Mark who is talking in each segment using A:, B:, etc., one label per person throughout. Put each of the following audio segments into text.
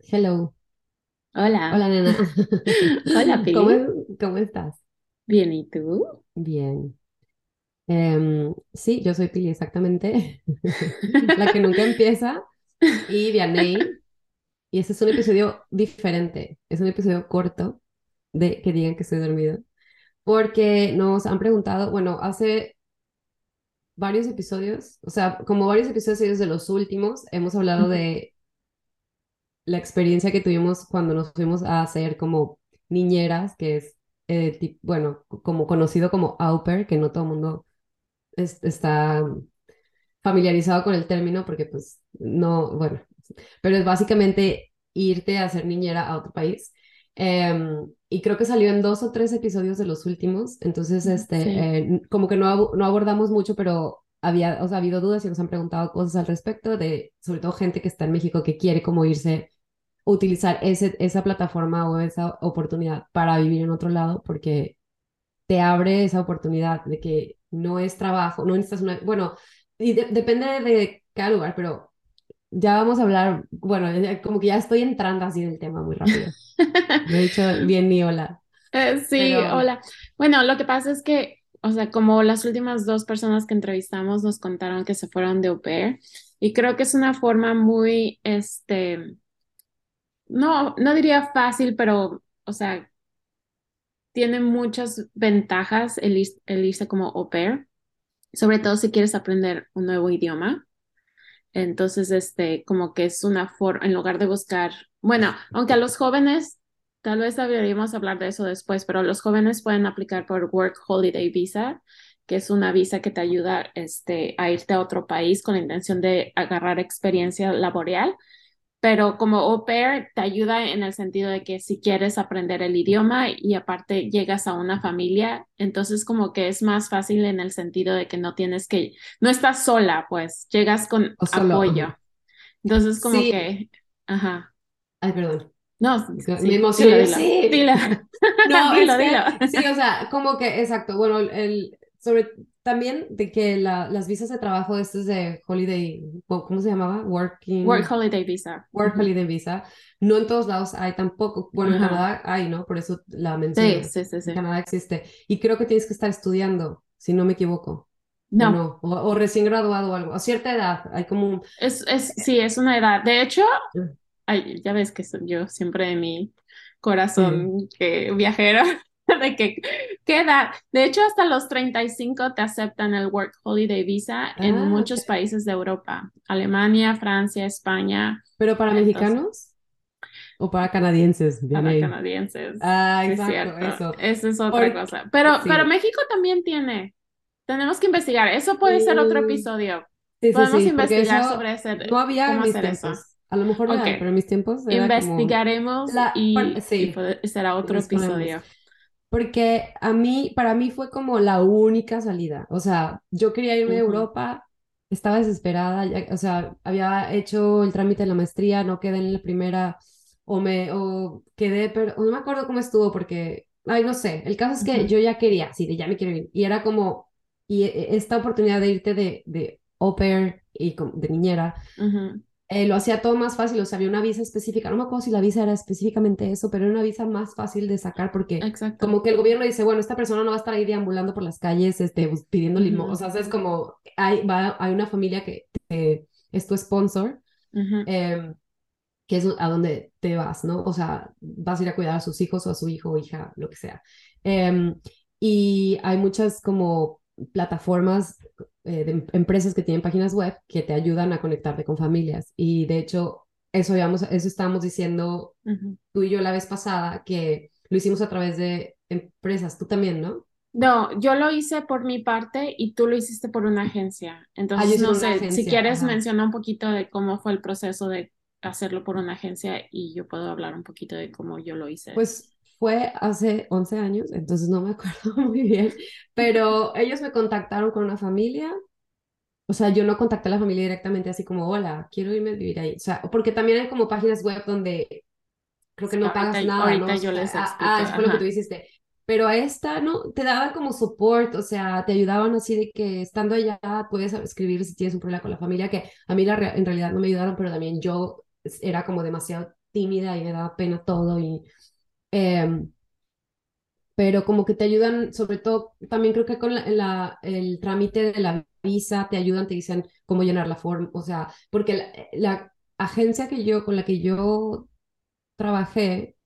A: Hello.
B: Hola.
A: Hola, nena.
B: Hola,
A: ¿Cómo,
B: Pili.
A: cómo estás?
B: Bien, ¿y tú?
A: Bien. Em, sí, yo soy Pili, exactamente. La que nunca empieza. Y Vianey. Y este es un episodio diferente. Es un episodio corto de que digan que estoy dormido. Porque nos han preguntado, bueno, hace varios episodios, o sea, como varios episodios de los últimos, hemos hablado de la experiencia que tuvimos cuando nos fuimos a hacer como niñeras, que es, eh, bueno, como conocido como au pair, que no todo el mundo es- está familiarizado con el término porque pues no, bueno, pero es básicamente irte a hacer niñera a otro país. Em, y creo que salió en dos o tres episodios de los últimos, entonces,
B: Sí,
A: este, eh, como que no, no abordamos mucho, pero había, o sea, ha habido dudas y nos han preguntado cosas al respecto de, sobre todo gente que está en México que quiere como irse utilizar ese, esa plataforma o esa oportunidad para vivir en otro lado, porque te abre esa oportunidad de que no es trabajo, no necesitas una, bueno, y de- depende de cada lugar, pero ya vamos a hablar, bueno, como que ya estoy entrando así en el tema muy rápido. No he dicho bien ni hola,
B: Eh, sí,
A: pero
B: hola. Bueno, lo que pasa es que, o sea, como las últimas dos personas que entrevistamos nos contaron que se fueron de au pair, y creo que es una forma muy, este, no, no diría fácil, pero, o sea, tiene muchas ventajas el, el irse como au pair, sobre todo si quieres aprender un nuevo idioma. Entonces, este, como que es una forma, en lugar de buscar, bueno, aunque a los jóvenes, tal vez deberíamos hablar de eso después, pero los jóvenes pueden aplicar por Work Holiday Visa, que es una visa que te ayuda, este, a irte a otro país con la intención de agarrar experiencia laboral pero como au pair te ayuda en el sentido de que si quieres aprender el idioma y aparte llegas a una familia, entonces como que es más fácil en el sentido de que no tienes que, no estás sola, pues llegas con apoyo. Entonces como
A: Sí,
B: que, ajá,
A: ay, perdón,
B: no,
A: me
B: sí,
A: emocioné,
B: dilo,
A: yo
B: dilo,
A: sí,
B: dilo,
A: No, es
B: dilo, dilo.
A: que sí, o sea, como que, exacto, bueno, el, sobre también de que la, las visas de trabajo estos de Holiday, ¿cómo se llamaba?
B: Work
A: Working,
B: Holiday Visa.
A: Work
B: Ujú,
A: Holiday Visa, no en todos lados hay tampoco, bueno, en
B: Ajá.
A: Canadá hay, ¿no? Por eso la
B: Sí,
A: menciono,
B: sí, sí,
A: en
B: sí.
A: Canadá existe, y creo que tienes que estar estudiando, si no me equivoco, o
B: No,
A: no, o, o recién graduado o algo, a cierta edad, hay como un...
B: es, es, sí, es una edad. De hecho, ay, ya ves que soy yo siempre de mi
A: Sí.
B: corazón que viajero, de que, ¿qué edad? De hecho, hasta los 35 te aceptan el Work Holiday Visa en
A: Ah, ok.
B: muchos países de Europa, Alemania, Francia, España,
A: Pero para
B: entonces,
A: mexicanos o para canadienses, bien
B: para
A: ahí.
B: canadienses,
A: Ah,
B: sí es
A: exacto,
B: cierto,
A: eso.
B: esa es otra
A: Porque,
B: cosa. Pero, pero
A: sí.
B: México también tiene, tenemos que investigar, eso puede ser otro episodio.
A: sí,
B: Podemos investigar
A: eso
B: sobre
A: no
B: ese,
A: había en
B: cómo hacer eso.
A: A lo mejor ya
B: Ok,
A: hay, pero en mis tiempos era como
B: investigaremos
A: la,
B: y, y
A: sí,
B: puede- será
A: y
B: otro episodio.
A: Porque a mí, para mí fue como la única salida. O sea, yo quería irme a
B: Ujú.
A: Europa, estaba desesperada, ya- o sea, había hecho el trámite de la maestría, no quedé en la primera, o me, o quedé, pero no me acuerdo cómo estuvo, porque, ay, no sé, el caso es que
B: Ujú,
A: yo ya quería, sí, de ya me quiero ir. Y era como, y e- esta oportunidad de irte de, de au pair y de niñera
B: ujú,
A: eh, lo hacía todo más fácil, o sea, había una visa específica, no me acuerdo si la visa era específicamente eso, pero era una visa más fácil de sacar porque
B: Exacto.
A: como que el gobierno dice, bueno, esta persona no va a estar ahí deambulando por las calles, este, bus- pidiendo limosna, o sea, es como, hay, va, hay una familia que te- es tu sponsor, em, que es a donde te vas, ¿no? O sea, vas a ir a cuidar a sus hijos o a su hijo o hija, lo que sea. Em, y hay muchas como plataformas eh, de em- empresas que tienen páginas web que te ayudan a conectarte con familias. Y de hecho, eso, digamos, eso estábamos diciendo
B: ujú.
A: tú y yo la vez pasada, que lo hicimos a través de empresas, tú también, ¿no?
B: No, yo lo hice por mi parte y tú lo hiciste por una agencia.
A: Ah,
B: Entonces, no sé, si quieres
A: ajá.
B: menciona un poquito de cómo fue el proceso de hacerlo por una agencia y yo puedo hablar un poquito de cómo yo lo hice.
A: Pues fue hace 11 años, entonces no me acuerdo muy bien, pero ellos me contactaron con una familia O sea, yo no contacté a la familia directamente así como, hola, quiero irme a vivir ahí. O sea, porque también hay como páginas web donde creo que no
B: ahorita,
A: pagas nada, ¿no?
B: ahorita yo les
A: ah,
B: explico.
A: ah, eso fue lo que tú hiciste. Pero a esta, ¿no? Te daban como support, o sea, te ayudaban así de que estando allá puedes escribir si tienes un problema con la familia, que a mí la, en realidad no me ayudaron, pero también yo era como demasiado tímida y me daba pena todo y... em, pero como que te ayudan, sobre todo, también creo que con la, la- el trámite de la visa te ayudan, te dicen cómo llenar la forma, o sea, porque la, la agencia que yo, con la que yo trabajé,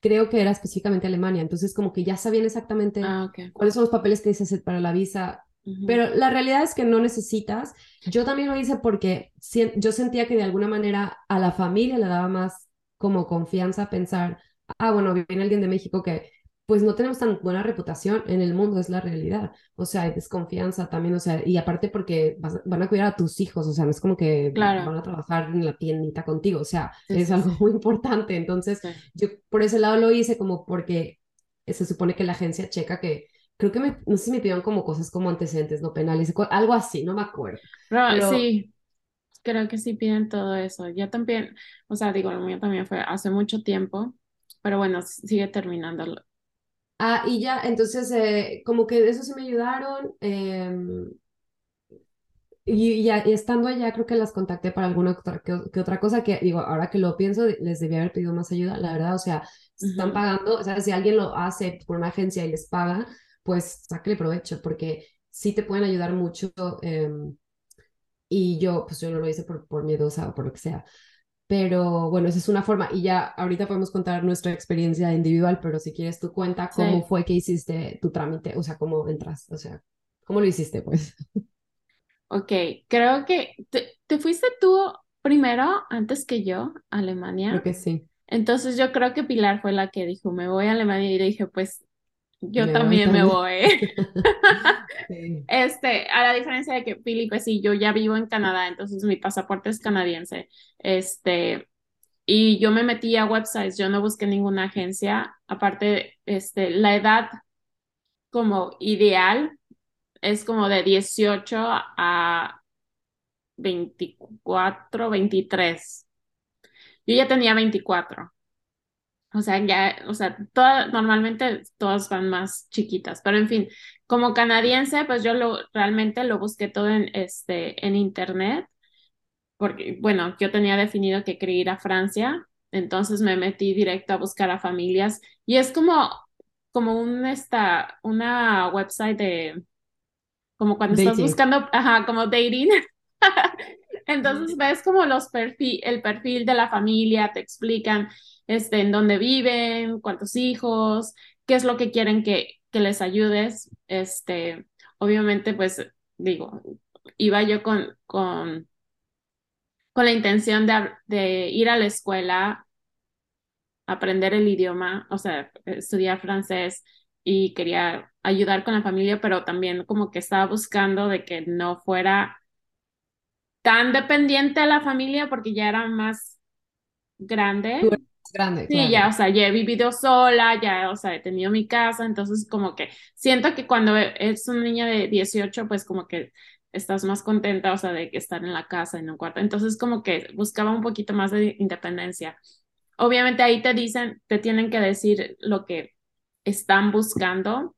A: creo que era específicamente Alemania, entonces como que ya sabían exactamente
B: Ah, ok.
A: cuáles son los papeles que dices para la visa,
B: Ujú.
A: pero la realidad es que no necesitas. Yo también lo hice porque sien- yo sentía que de alguna manera a la familia le daba más como confianza pensar, ah, bueno, viene alguien de México que pues no tenemos tan buena reputación en el mundo, es la realidad. O sea, hay desconfianza también, o sea, y aparte porque vas- van a cuidar a tus hijos, o sea, no es como que
B: Claro.
A: van a trabajar en la tiendita contigo, o sea,
B: Sí,
A: es
B: sí,
A: algo muy importante. Entonces,
B: Sí.
A: yo por ese lado lo hice como porque se supone que la agencia checa que, creo que me, no sé si me pidieron como cosas como antecedentes no penales, algo así, no me acuerdo.
B: Pero- sí, creo que sí piden todo eso. Yo también, o sea, digo, lo mío también fue hace mucho tiempo, pero bueno, sigue terminándolo.
A: Ah, y ya, entonces, eh, como que de eso sí me ayudaron. em, y, ya y estando allá, creo que las contacté para alguna otra, que, que otra cosa que, digo, ahora que lo pienso, les debía haber pedido más ayuda, la verdad, o sea, están pagando, o sea, si alguien lo hace por una agencia y les paga, pues sáquele provecho, porque sí te pueden ayudar mucho. em, y yo, pues yo no lo hice por, por miedosa o por lo que sea. Pero bueno, esa es una forma. Y ya ahorita podemos contar nuestra experiencia individual, pero si quieres tú cuenta cómo
B: Sí.
A: fue que hiciste tu trámite, o sea, cómo entras, o sea, cómo lo hiciste, pues.
B: Ok, creo que te, te fuiste tú primero antes que yo a Alemania.
A: Creo que sí.
B: Entonces yo creo que Pilar fue la que dijo, me voy a Alemania y dije, pues yo
A: Me voy
B: también me voy.
A: Sí.
B: Este, a la diferencia de que Felipe, sí, yo ya vivo en Canadá, entonces mi pasaporte es canadiense. Este, y yo me metí a websites, yo no busqué ninguna agencia. Aparte, este, la edad como ideal es como de 18 a 24, 23. Yo ya tenía 24. O sea, ya, o sea, toda, normalmente todas van más chiquitas, pero en fin, como canadiense, pues yo lo realmente lo busqué todo en este en internet, porque bueno, yo tenía definido que quería ir a Francia, entonces me metí directo a buscar a familias y es como como un esta una website de como cuando estás
A: Dating.
B: buscando, ajá, como dating. Entonces ves como los perfil, el perfil de la familia, te explican este, en dónde viven, cuántos hijos, qué es lo que quieren que, que les ayudes. Este, obviamente, pues digo, iba yo con, con, con la intención de, de ir a la escuela, aprender el idioma, o sea, estudiar francés y quería ayudar con la familia, pero también como que estaba buscando de que no fuera tan dependiente a la familia porque ya era más grande.
A: Tú eres más grande,
B: Sí,
A: claro.
B: ya, o sea, ya he vivido sola, ya, o sea, he tenido mi casa, entonces como que siento que cuando es una niña de 18, pues como que estás más contenta, o sea, de que estar en la casa, en un cuarto. Entonces como que buscaba un poquito más de independencia. Obviamente ahí te dicen, te tienen que decir lo que están buscando.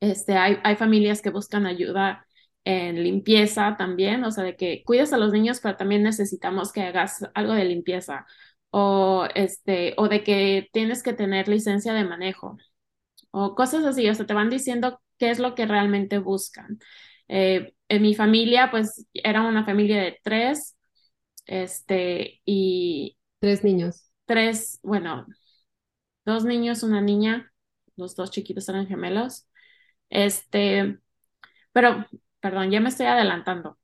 B: Este, hay, hay familias que buscan ayuda en limpieza también, o sea, de que cuides a los niños, pero también necesitamos que hagas algo de limpieza o este o de que tienes que tener licencia de manejo o cosas así, o sea, te van diciendo qué es lo que realmente buscan. Eh, en mi familia, pues era una familia de tres, este, y
A: Tres niños.
B: tres, bueno, dos niños, una niña, los dos chiquitos eran gemelos. Este, pero, perdón, ya me estoy adelantando.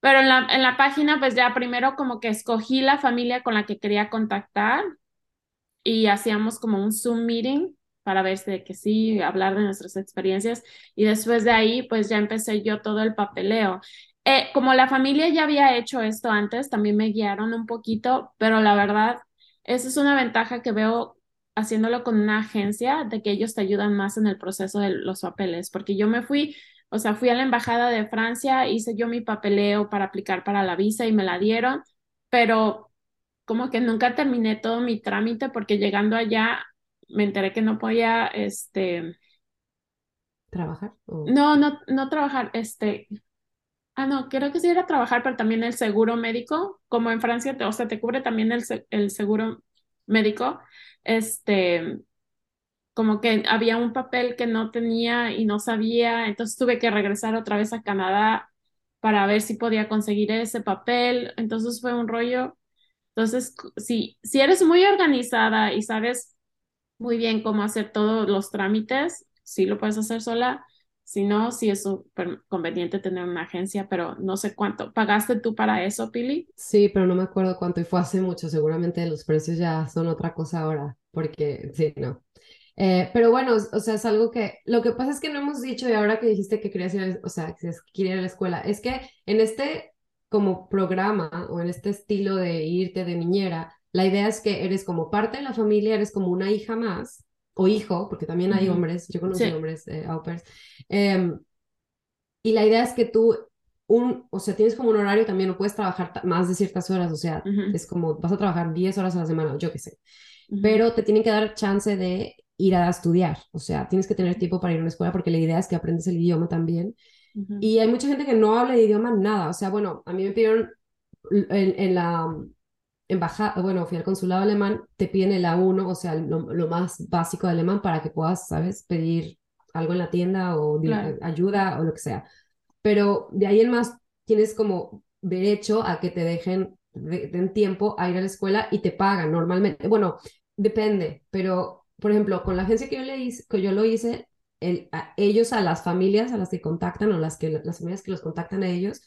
B: Pero en la, en la página, pues ya primero como que escogí la familia con la que quería contactar y hacíamos como un Zoom meeting para ver si de que sí, hablar de nuestras experiencias y después de ahí, pues ya empecé yo todo el papeleo. Eh, como la familia ya había hecho esto antes, también me guiaron un poquito, pero la verdad, esa es una ventaja que veo haciéndolo con una agencia, de que ellos te ayudan más en el proceso de los papeles, porque yo me fui o sea, fui a la embajada de Francia, hice yo mi papeleo para aplicar para la visa y me la dieron, pero como que nunca terminé todo mi trámite porque llegando allá me enteré que no podía, este,
A: ¿Trabajar? o-
B: no, no, no trabajar, este, Ah, no, creo que sí era trabajar, pero también el seguro médico, como en Francia, o sea, te cubre también el, el seguro médico. Este, como que había un papel que no tenía y no sabía, entonces tuve que regresar otra vez a Canadá para ver si podía conseguir ese papel, entonces fue un rollo. Entonces, si, si eres muy organizada y sabes muy bien cómo hacer todos los trámites, sí lo puedes hacer sola. Si no, sí es súper conveniente tener una agencia, pero no sé cuánto. ¿Pagaste tú para eso, Pili?
A: Sí, pero no me acuerdo cuánto y fue hace mucho. Seguramente los precios ya son otra cosa ahora, porque sí, no. Eh, pero bueno, o sea, es algo que, lo que pasa es que no hemos dicho y ahora que dijiste que querías ir, o sea, que querías ir a la escuela, es que en este como programa o en este estilo de irte de niñera, la idea es que eres como parte de la familia, eres como una hija más o hijo, porque también hay hombres, yo conozco hombres eh, au pairs, em, y la idea es que tú un, o sea, tienes como un horario también, no puedes trabajar más de ciertas horas, o sea, es como vas a trabajar 10 horas a la semana, yo qué sé, pero te tienen que dar chance de ir a estudiar, o sea, tienes que tener tiempo para ir a una escuela porque la idea es que aprendes el idioma también. Y hay mucha gente que no habla de idioma nada, o sea, bueno, a mí me pidieron en, la embajada, bueno, fui al consulado alemán, te piden el A1, o sea, lo, más básico de alemán para que puedas, ¿sabes?, pedir algo en la tienda o ayuda o lo que sea. Pero de ahí en más tienes como derecho a que te dejen, den tiempo a ir a la escuela y te pagan normalmente. Bueno, depende, pero por ejemplo, con la agencia que yo, le hice, que yo lo hice, el, ellos a las familias a las que contactan o las, que, las familias que los contactan a ellos,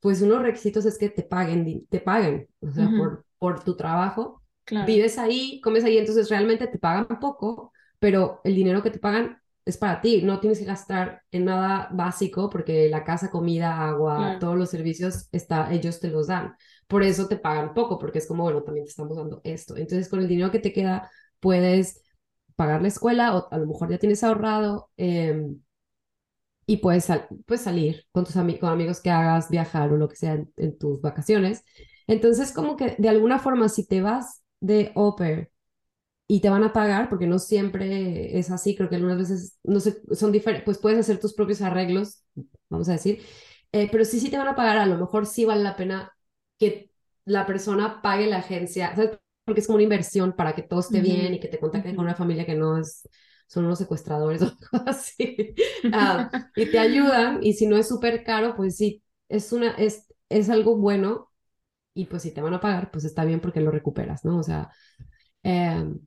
A: pues unos requisitos es que te paguen, te paguen, o sea, por, por tu trabajo. Vives ahí, comes ahí, entonces realmente te pagan poco, pero el dinero que te pagan es para ti, no tienes que gastar en nada básico porque la casa, comida, agua, todos los servicios, está, ellos te los dan. Por eso te pagan poco, porque es como, bueno, también te estamos dando esto. Entonces, con el dinero que te queda, puedes pagar la escuela o a lo mejor ya tienes ahorrado em, y puedes, puedes salir con tus con amigos que hagas, viajar o lo que sea en, tus vacaciones. Entonces, como que de alguna forma, si te vas de Oper y te van a pagar, porque no siempre es así, creo que algunas veces no sé, son diferentes, pues puedes hacer tus propios arreglos, vamos a decir, eh, pero sí, sí te van a pagar, a lo mejor sí vale la pena que la persona pague la agencia, ¿sabes? Porque es como una inversión para que todo esté bien y que te contacten con una familia que no es, son unos secuestradores o algo así. Ah, y te ayudan, y si no es súper caro, pues sí, es, una, es, es algo bueno, y pues si te van a pagar, pues está bien porque lo recuperas, ¿no? O sea, em,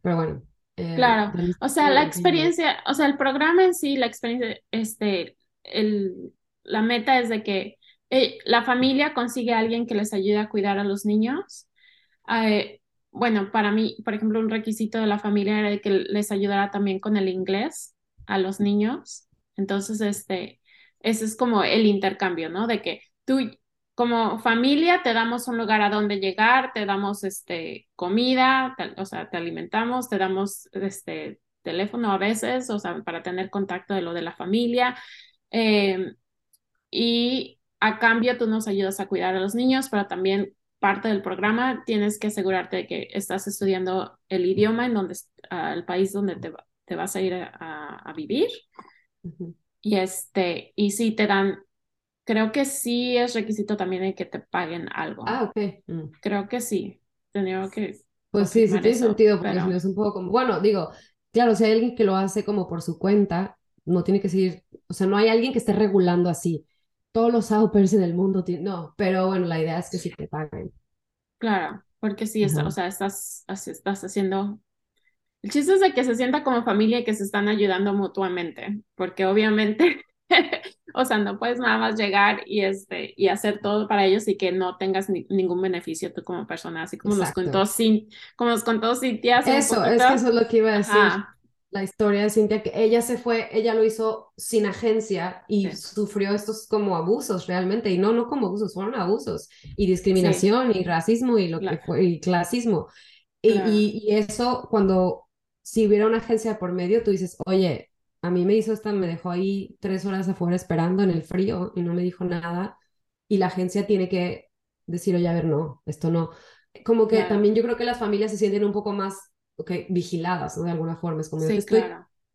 A: pero bueno.
B: Eh, claro, o sea, la experiencia, o sea, el programa en sí, la experiencia, este, el, la meta es de que eh, la familia consigue a alguien que les ayude a cuidar a los niños eh, bueno, para mí, por ejemplo, un requisito de la familia era que les ayudara también con el inglés a los niños. Entonces, este, ese es como el intercambio, ¿no? De que tú como familia te damos un lugar a donde llegar, te damos este, comida, o sea, te alimentamos, te damos este, teléfono a veces, o sea, para tener contacto de lo de la familia. Eh, y a cambio tú nos ayudas a cuidar a los niños, pero también parte del programa tienes que asegurarte de que estás estudiando el idioma en donde el país donde te, te, vas a ir a, vivir. Y este y si te dan creo que sí es requisito también de que te paguen algo.
A: Ah ok.
B: Mm. creo que sí. Tenía que
A: pues sí sí tiene sentido porque es un poco como bueno digo claro si hay alguien que lo hace como por su cuenta no tiene que seguir o sea no hay alguien que esté regulando así todos los au en el mundo, no, pero bueno, la idea es que sí te paguen.
B: Claro, porque sí, o sea, estás, estás haciendo... El chiste es de que se sienta como familia y que se están ayudando mutuamente, porque obviamente, o sea, no puedes nada más llegar y, este, y hacer todo para ellos y que no tengas ningún beneficio tú como persona, así como nos contó, Sin, como nos contó Cintia.
A: eso, es que eso es lo que iba a decir la historia de Cintia, que ella se fue, ella lo hizo sin agencia y sufrió estos como abusos realmente, y no, no como abusos, fueron abusos, y discriminación, y racismo, y lo que fue, y clasismo. Y, y, eso, cuando si hubiera una agencia por medio, tú dices, oye, a mí me hizo esta, me dejó ahí tres horas afuera esperando en el frío y no me dijo nada, y la agencia tiene que decir, oye, a ver, no, esto no. Como que también yo creo que las familias se sienten un poco más okay, vigiladas, ¿no? De alguna forma. Es como, yo estoy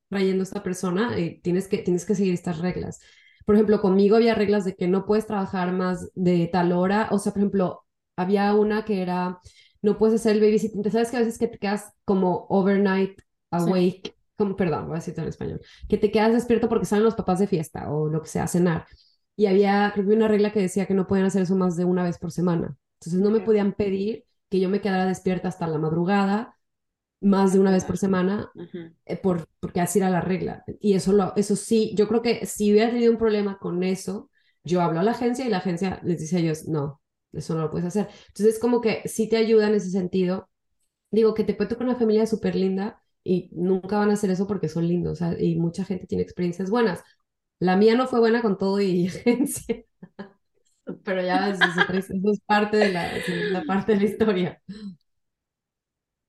A: trayendo a esta persona y tienes que, tienes que seguir estas reglas. por ejemplo, conmigo había reglas de que no puedes trabajar más de tal hora, o sea, por ejemplo, había una que era, no puedes hacer el babysitting, sabes que a veces que te quedas como overnight awake, como, perdón, voy a decirlo en español, que te quedas despierto porque salen los papás de fiesta o lo que sea, a cenar. Y había, creo que una regla que decía que no podían hacer eso más de una vez por semana. Entonces no me podían pedir que yo me quedara despierta hasta la madrugada más de una vez por semana, eh, por, porque así era la regla. Y eso, lo, eso sí, yo creo que si hubiera tenido un problema con eso, yo hablo a la agencia y la agencia les dice a ellos, no, eso no lo puedes hacer. Entonces, como que sí te ayuda en ese sentido. Digo que te puede tocar una familia súper linda y nunca van a hacer eso porque son lindos, y mucha gente tiene experiencias buenas. La mía no fue buena con todo y agencia, pero ya eso, es parte de la, la parte de la historia.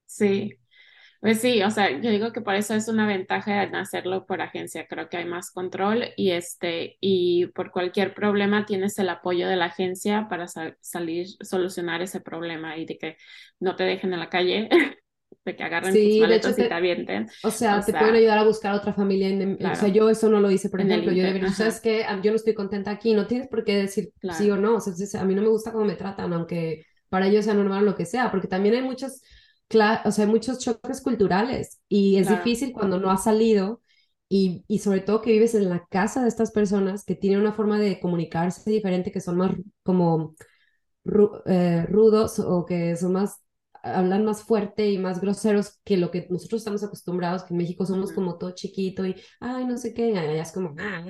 B: Sí, pues sí, o sea, yo digo que por eso es una ventaja en hacerlo por agencia. Creo que hay más control y este, y por cualquier problema tienes el apoyo de la agencia para salir, solucionar ese problema y de que no te dejen en la calle, de que agarren tus maletas y te avienten.
A: O sea, te pueden ayudar a buscar otra familia. En, o sea, yo eso no lo hice, por ejemplo. Yo debería, ¿sabes que Yo no estoy contenta aquí, no tienes por qué decir sí o no. O sea, a mí no me gusta cómo me tratan, aunque para ellos sea normal lo que sea, porque también hay muchas o sea, hay muchos choques culturales y es difícil cuando no has salido y, y, sobre todo que vives en la casa de estas personas que tienen una forma de comunicarse diferente, que son más como eh, rudos o que son más, hablan más fuerte y más groseros que lo que nosotros estamos acostumbrados, que en México somos como todo chiquito y, ay, no sé qué, allá es como, ah,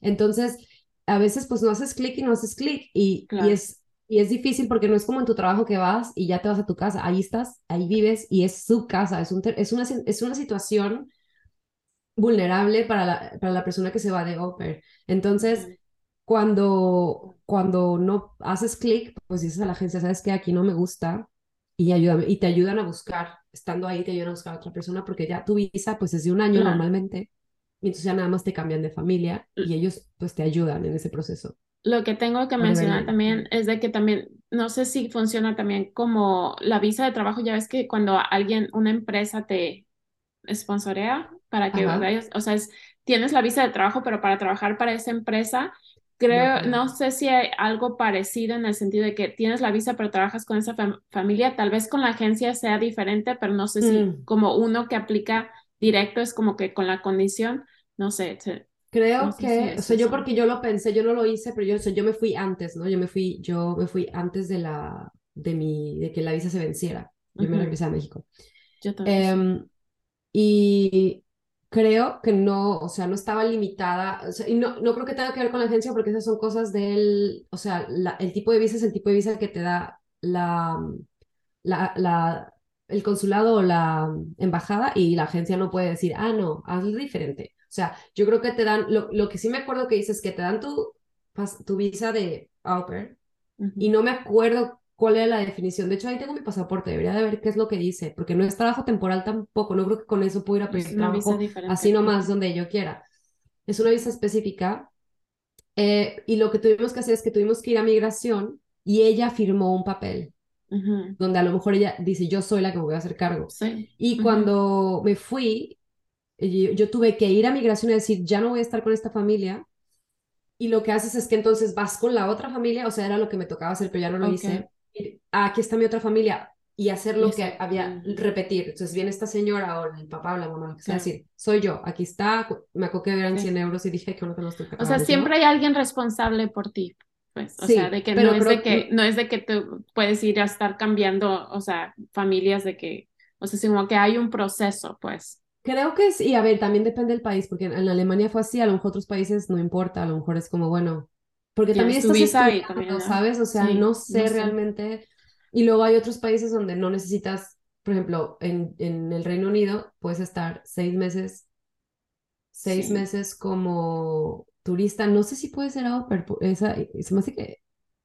A: entonces, a veces pues no haces clic y no haces clic y, y es y es difícil porque no es como en tu trabajo que vas y ya te vas a tu casa. Ahí estás, ahí vives y es su casa. Es, un, es, una, es una situación vulnerable para la, para la persona que se va de Oper. Entonces, cuando, cuando no haces clic, pues dices a la agencia, ¿sabes qué? Aquí no me gusta y, ayúdame, y te ayudan a buscar. Estando ahí, te ayudan a buscar a otra persona porque ya tu visa, pues es de un año normalmente. Y entonces ya nada más te cambian de familia y ellos pues te ayudan en ese proceso
B: lo que tengo que mencionar también es de que también, no sé si funciona también como la visa de trabajo, ya ves que cuando alguien, una empresa te sponsorea para que vayas, o sea, es, tienes la visa de trabajo, pero para trabajar para esa empresa, creo, no, sé si hay algo parecido en el sentido de que tienes la visa, pero trabajas con esa familia, tal vez con la agencia sea diferente, pero no sé si mm. como uno que aplica directo es como que con la condición, no sé,
A: Creo que, o sea, yo porque yo lo pensé, yo no lo hice, pero yo, o yo me fui antes, ¿no? Yo me fui, yo me fui antes de la, de mi, de que la visa se venciera. Yo me regresé a México.
B: Yo también.
A: Em, y creo que no, o sea, no estaba limitada, o sea, y no, no creo que tenga que ver con la agencia porque esas son cosas del, o sea, la, el tipo de visa es el tipo de visa que te da la, la, la, el consulado o la embajada y la agencia no puede decir, ah, no, hazlo diferente. O sea, yo creo que te dan, lo, lo que sí me acuerdo que dices es que te dan tu, tu visa de au pair y no me acuerdo cuál era la definición. De hecho, ahí tengo mi pasaporte, debería de ver qué es lo que dice, porque no es trabajo temporal tampoco, no creo que con eso pueda ir a pedir trabajo así nomás donde yo quiera. Es una visa específica eh, y lo que tuvimos que hacer es que tuvimos que ir a migración y ella firmó un papel. donde a lo mejor ella dice, yo soy la que me voy a hacer cargo. Y cuando me fui, yo, tuve que ir a migración y decir, ya no voy a estar con esta familia. Y lo que haces es que entonces vas con la otra familia, o sea, era lo que me tocaba hacer, pero ya no lo hice. Ah, aquí está mi otra familia y hacer lo que había, repetir. Entonces viene esta señora o el papá o la mamá, lo que sea, decir, soy yo, aquí está, me acuerdo que eran 100 euros y dije que uno
B: los O sea, siempre hay alguien responsable por ti. Pues, o sea, de que no es de que, no es de que tú puedes ir a estar cambiando, o sea, familias de que, o sea, sino que hay un proceso, pues.
A: Creo que sí, a ver, también depende del país, porque en, Alemania fue así, a lo mejor otros países no importa, a lo mejor es como, bueno, porque también estás estudiando, ¿sabes? O sea, no, sé realmente. Y luego hay otros países donde no necesitas, por ejemplo, en, en el Reino Unido puedes estar seis meses, seis meses como turista. No sé si puede ser esa, se me hace que,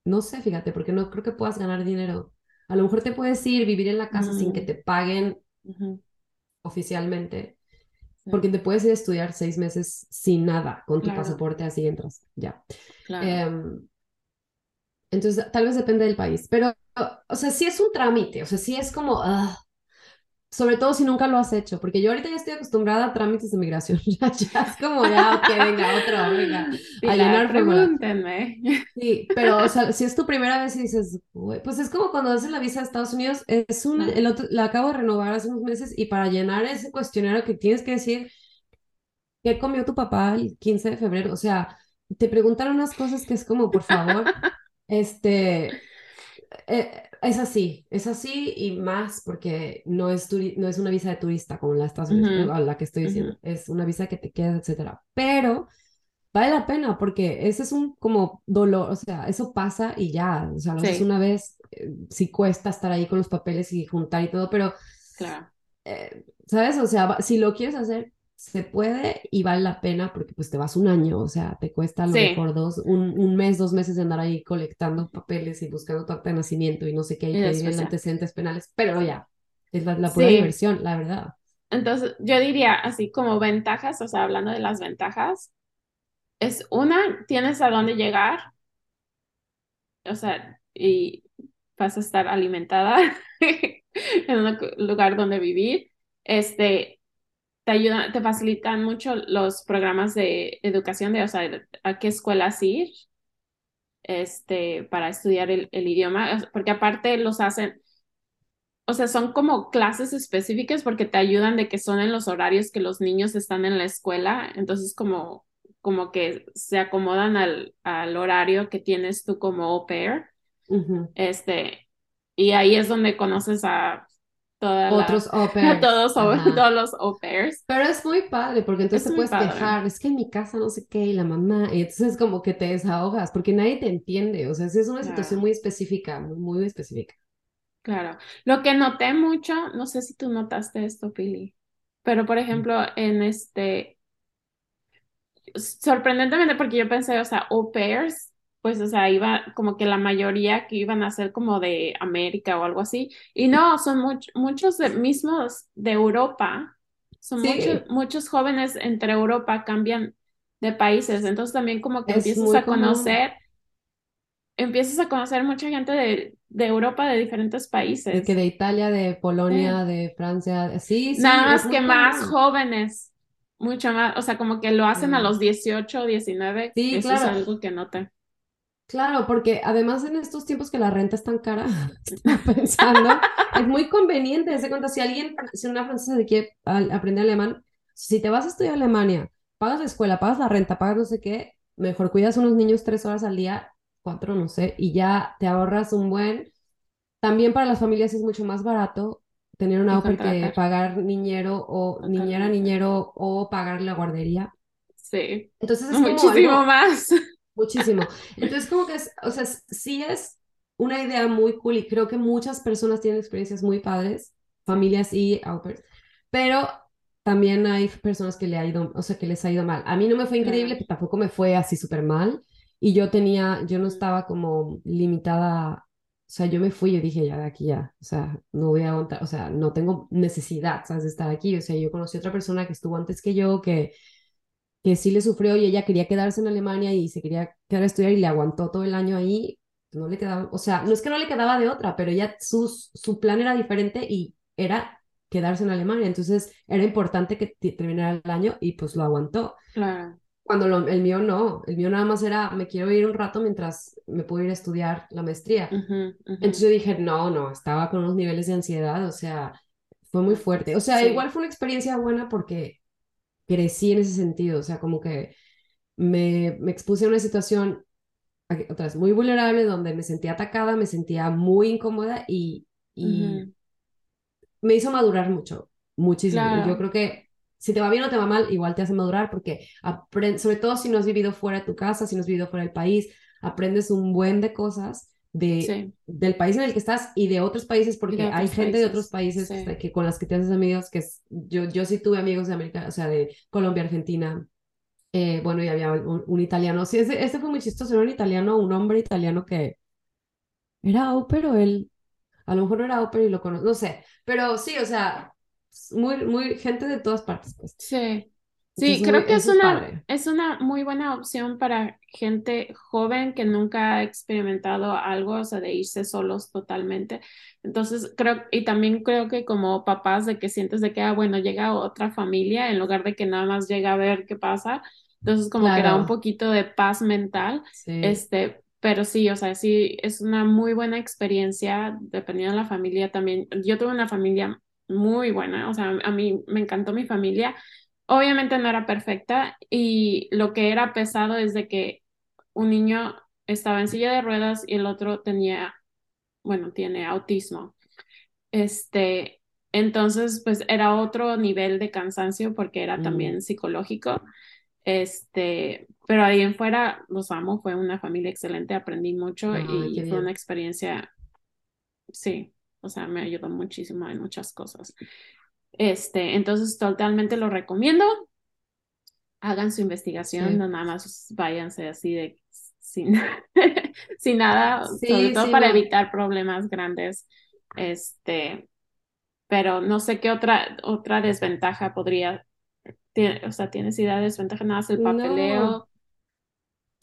A: no sé, fíjate, porque no creo que puedas ganar dinero. A lo mejor te puedes ir, vivir en la casa sin que te paguen oficialmente, porque te puedes ir a estudiar seis meses sin nada, con tu pasaporte, así entras, ya. Em, entonces, tal vez depende del país, pero, o sea, sí es un trámite, o sea, sí es como, ah, sobre todo si nunca lo has hecho, porque yo ahorita ya estoy acostumbrada a trámites de migración, ya, es como ya, ok, venga, otro, venga, a llenar
B: pregúntenme.
A: Sí, pero o sea, si es tu primera vez y dices, pues es como cuando haces la visa a Estados Unidos, es un, el otro, la acabo de renovar hace unos meses y para llenar ese cuestionario que tienes que decir, ¿qué comió tu papá el 15 de febrero? O sea, te preguntan unas cosas que es como, por favor, este, eh, es así, es así y más porque no es, no es una visa de turista como la, Estados Unidos, la que estoy diciendo, es una visa que te queda, etcétera. Pero vale la pena porque ese es un como dolor, o sea, eso pasa y ya, o sea, lo haces una vez, eh, sí cuesta estar ahí con los papeles y juntar y todo, pero,
B: claro.
A: Eh, ¿sabes? O sea, si lo quieres hacer, se puede y vale la pena porque pues te vas un año, o sea, te cuesta a lo mejor dos, un, un, mes, dos meses de andar ahí colectando papeles y buscando tu acta de nacimiento y no sé qué, y, pedir antecedentes penales, pero ya, es la, pura diversión, la verdad.
B: Entonces, yo diría así como ventajas, o sea, hablando de las ventajas, es una, tienes a dónde llegar, o sea, y vas a estar alimentada en un lugar donde vivir. Este, te ayudan, te facilitan mucho los programas de educación de, o sea, a qué escuelas ir, este, para estudiar el, el idioma, porque aparte los hacen, o sea, son como clases específicas porque te ayudan de que son en los horarios que los niños están en la escuela, entonces como, como que se acomodan al, al horario que tienes tú como au pair. Este, y ahí es donde conoces a
A: otros au
B: todos, todos los au pairs.
A: Pero es muy padre porque entonces te puedes quejar, es que en mi casa no sé qué y la mamá, y entonces como que te desahogas porque nadie te entiende, o sea, es una situación muy específica, muy, muy específica.
B: Claro, lo que noté mucho, no sé si tú notaste esto, Pili, pero por ejemplo, en este, sorprendentemente porque yo pensé, o sea, au pairs pues, o sea, iba como que la mayoría que iban a ser como de América o algo así. Y no, son muchos de, mismos de Europa. Son muchos, muchos jóvenes entre Europa cambian de países. Entonces también como que empiezas a conocer, empiezas a conocer mucha gente de, de Europa de diferentes países.
A: De que de Italia, de Polonia, de Francia, sí, sí.
B: Nada más que más jóvenes, mucho más, o sea, como que lo hacen a los 18 o 19. Sí, Eso es algo que noté.
A: Claro, porque además en estos tiempos que la renta es tan cara, pensando, es muy conveniente, se cuenta, si alguien, si una francesa se quiere aprender alemán, si te vas a estudiar a Alemania, pagas la escuela, pagas la renta, pagas no sé qué, mejor cuidas unos niños tres horas al día, cuatro, no sé, y ya te ahorras un buen. También para las familias es mucho más barato tener una au que pagar niñero o niñera, niñero o pagar la guardería.
B: Sí.
A: Entonces es
B: muchísimo más.
A: Muchísimo. Entonces, como que es, o sea, sí es una idea muy cool y creo que muchas personas tienen experiencias muy padres, familias y au pero también hay personas que le ha ido, o sea, que les ha ido mal. A mí no me fue increíble, pero tampoco me fue así súper mal y yo tenía, yo no estaba como limitada, o sea, yo me fui, yo dije, ya de aquí ya, o sea, no voy a aguantar, o sea, no tengo necesidad, ¿sabes? De estar aquí, o sea, yo conocí a otra persona que estuvo antes que yo, que que sí le sufrió y ella quería quedarse en Alemania y se quería quedar a estudiar y le aguantó todo el año ahí, no le quedaba, o sea, no es que no le quedaba de otra, pero ya su, su plan era diferente y era quedarse en Alemania, entonces era importante que terminara el año y pues lo aguantó.
B: Claro.
A: Cuando lo, el mío no, el mío nada más era, me quiero ir un rato mientras me puedo ir a estudiar la maestría. Entonces yo dije, no, no, estaba con unos niveles de ansiedad, o sea, fue muy fuerte. O sea, igual fue una experiencia buena porque crecí en ese sentido, o sea, como que me, me expuse a una situación, otra vez, muy vulnerable, donde me sentía atacada, me sentía muy incómoda y, y me hizo madurar mucho, muchísimo. Yo creo que si te va bien o te va mal, igual te hace madurar porque, sobre todo si no has vivido fuera de tu casa, si no has vivido fuera del país, aprendes un buen de cosas de, del país en el que estás y de otros países, porque hay gente de otros países que, con las que te haces amigos, que yo, yo sí tuve amigos de América, o sea, de Colombia, Argentina, eh, bueno, y había un, italiano, sí, este, este, fue muy chistoso, era un italiano, un hombre italiano que era au, pero él, a lo mejor no era au, y lo conozco, no sé, pero sí, o sea, muy, muy, gente de todas partes, pues.
B: Sí. Sí, creo que es una, es una muy buena opción para gente joven que nunca ha experimentado algo, o sea, de irse solos totalmente. Entonces, creo, y también creo que como papás de que sientes de que, ah, bueno, llega otra familia en lugar de que nada más llega a ver qué pasa. Entonces, como que da un poquito de paz mental. Este, pero sí, o sea, sí, es una muy buena experiencia, dependiendo de la familia también. Yo tuve una familia muy buena, o sea, a mí me encantó mi familia Obviamente no era perfecta y lo que era pesado es de que un niño estaba en silla de ruedas y el otro tenía, bueno, tiene autismo. Este, entonces, pues era otro nivel de cansancio porque era mm. también psicológico. Este, pero ahí en fuera los amo, fue una familia excelente, aprendí mucho y fue una experiencia, sí, o sea, me ayudó muchísimo en muchas cosas. Este, entonces totalmente lo recomiendo. Hagan su investigación, no nada más váyanse así de sin, sin nada, sobre todo para evitar problemas grandes. Este, pero no sé qué otra, otra desventaja podría, o sea, tienes idea de desventaja, nada más el papeleo.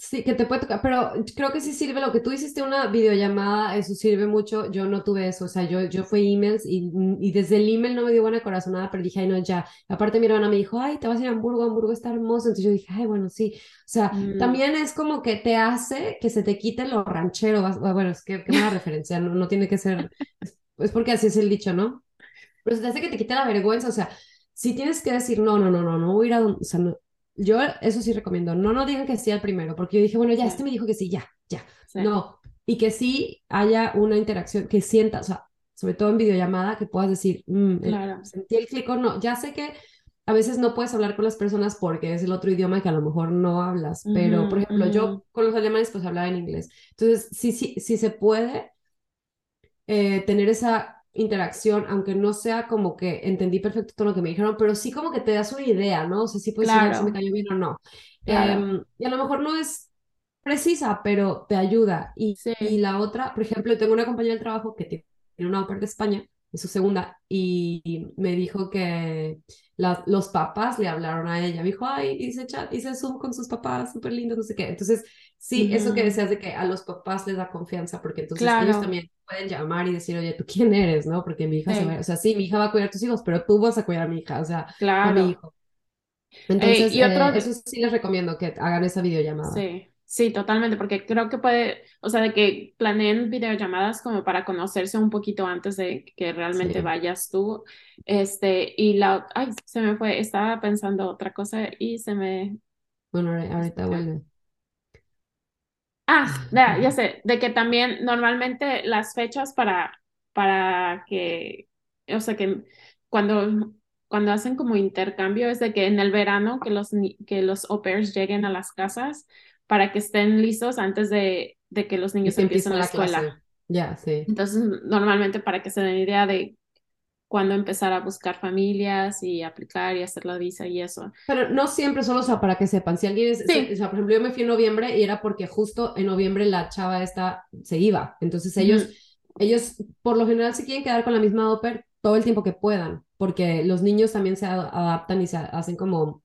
A: Sí, que te puede tocar, pero creo que sí sirve lo que tú hiciste una videollamada, eso sirve mucho. Yo no tuve eso, o sea, yo, yo fui emails y, y desde el email no me dio buena corazonada, pero dije, ay, no, ya. Aparte, mi hermana me dijo, ay, te vas a ir a Hamburgo, Hamburgo está hermoso. Entonces yo dije, ay, bueno, sí. O sea, mm. también es como que te hace que se te quite lo ranchero. Bueno, es que qué mala referencia, no, no tiene que ser, es porque así es el dicho, ¿no? Pero se te hace que te quite la vergüenza, o sea, si tienes que decir, no, no, no, no, no voy a ir a, o sea, no, yo eso sí recomiendo, no no digan que sí al primero, porque yo dije, bueno, ya, este me dijo que sí, ya, ya. No, y que sí haya una interacción, que sienta, o sea, sobre todo en videollamada, que puedas decir, mm, claro. sentí el clic o no. Ya sé que a veces no puedes hablar con las personas porque es el otro idioma que a lo mejor no hablas, pero por ejemplo, yo con los alemanes pues hablaba en inglés. Entonces, sí, sí, sí se puede eh, tener esa interacción, aunque no sea como que entendí perfecto todo lo que me dijeron, pero sí como que te das una idea, ¿no? O sea, sí puedes decir si me cayó bien o no. Em, y a lo mejor no es precisa, pero te ayuda. Y, y la otra, por ejemplo, tengo una compañera de trabajo que tiene una ópera de España, es su segunda, y me dijo que los papás le hablaron a ella. Me dijo, ay, hice chat, hice Zoom con sus papás, súper lindo, no sé qué. Entonces, sí, eso que decías de que a los papás les da confianza, porque entonces ellos también pueden llamar y decir, oye, ¿tú quién eres? ¿No? Porque mi hija se va, o sea, sí, mi hija va a cuidar a tus hijos, pero tú vas a cuidar a mi hija, o sea, a mi hijo. Entonces, y otro... Eh, eso sí les recomiendo que hagan esa videollamada.
B: Sí. Sí, totalmente, porque creo que puede, o sea, de que planeen videollamadas como para conocerse un poquito antes de que realmente vayas tú. Este, y la, ay, se me fue, estaba pensando otra cosa y se me...
A: Bueno, ahorita vuelve.
B: Ah, ya, ya sé, de que también normalmente las fechas para, para que, o sea, que cuando, cuando hacen como intercambio es de que en el verano que los, que los au pairs lleguen a las casas para que estén listos antes de, de que los niños empiecen la, escuela.
A: Ya, sí.
B: Entonces, normalmente para que se den idea de cuándo empezar a buscar familias y aplicar y hacer la visa y eso.
A: Pero no siempre solo, o sea, para que sepan, si alguien es, o sea, por ejemplo, yo me fui en noviembre y era porque justo en noviembre la chava esta se iba, entonces ellos, ellos por lo general se quieren quedar con la misma ópera todo el tiempo que puedan, porque los niños también se adaptan y se hacen como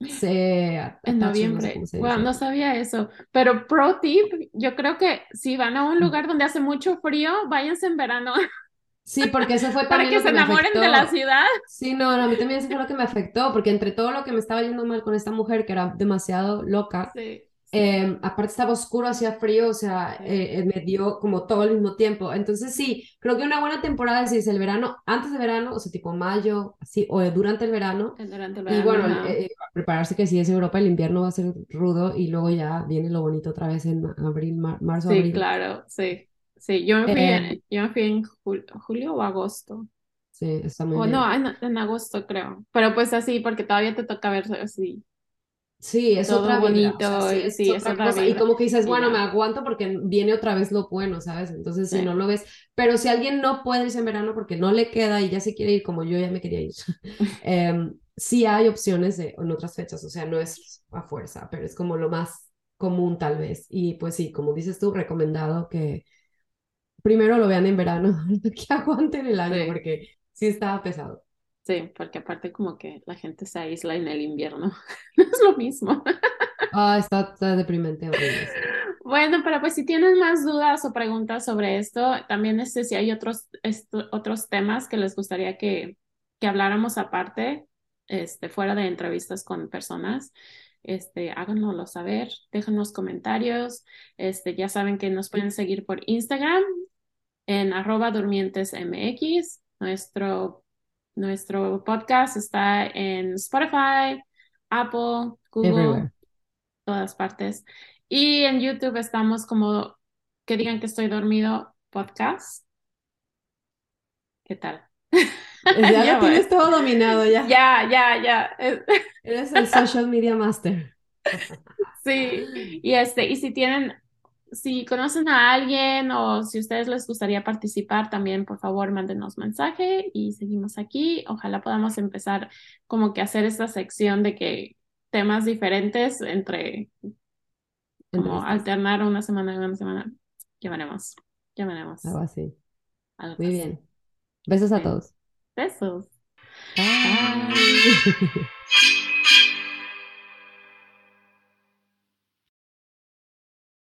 A: se
B: en noviembre. No, no sabía eso. Pero pro tip, yo creo que si van a un lugar donde hace mucho frío, váyanse en verano.
A: Sí, porque eso fue
B: también Para que, se enamoren de la ciudad.
A: Sí, no, a mí también eso fue lo que me afectó, porque entre todo lo que me estaba yendo mal con esta mujer, que era demasiado loca, sí. Em, aparte estaba oscuro, hacía frío, o sea, eh, eh, me dio como todo al mismo tiempo. Entonces sí, creo que una buena temporada es el verano, antes de verano, o sea, tipo mayo, así, o durante el verano.
B: Durante el verano.
A: Y bueno, eh, prepararse que si es Europa, el invierno va a ser rudo y luego ya viene lo bonito otra vez en abril, marzo,
B: sí,
A: abril.
B: Sí, claro, sí. Sí, yo me fui, en, yo me fui en julio, o agosto.
A: Sí, está muy
B: o
A: bien.
B: no, en, en, agosto creo. Pero pues así, porque todavía te toca ver así
A: Sí, es otra
B: bonito, sí, es otra,
A: cosa. Y como que dices, bueno, me aguanto porque viene otra vez lo bueno, ¿sabes? Entonces, si no lo ves, pero si alguien no puede irse en verano porque no le queda y ya se quiere ir como yo ya me quería ir, eh, sí hay opciones de, en otras fechas, o sea, no es a fuerza, pero es como lo más común tal vez. Y pues sí, como dices tú, recomendado que primero lo vean en verano, que aguanten el año porque sí estaba pesado.
B: Sí, porque aparte como que la gente se aísla en el invierno. es lo mismo.
A: Ah, está, está deprimente.
B: Bueno, pero pues si tienen más dudas o preguntas sobre esto, también este, si hay otros, esto- otros temas que les gustaría que, que habláramos aparte, este, fuera de entrevistas con personas, este, háganoslo saber, déjenos comentarios, este, ya saben que nos pueden seguir por Instagram en arroba durmientesmx, nuestro, nuestro podcast está en Spotify, Apple, Google
A: Everywhere.
B: todas partes. Y en YouTube estamos como que digan que estoy dormido podcast. ¿Qué tal?
A: Ya,
B: Ya
A: lo tienes todo dominado, ya.
B: Ya, ya, ya.
A: Eres el social media master.
B: Sí. Y este, y si tienen, si conocen a alguien o si a ustedes les gustaría participar, también por favor mándenos mensaje y seguimos aquí. Ojalá podamos empezar como que hacer esta sección de que temas diferentes entre como alternar una semana y una semana. Ya veremos.
A: Algo así.
B: Algo
A: Muy
B: así.
A: bien. Besos a todos.
B: Besos.
A: Bye.